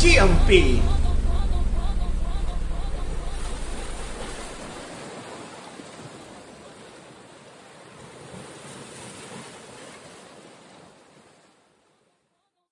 将兵。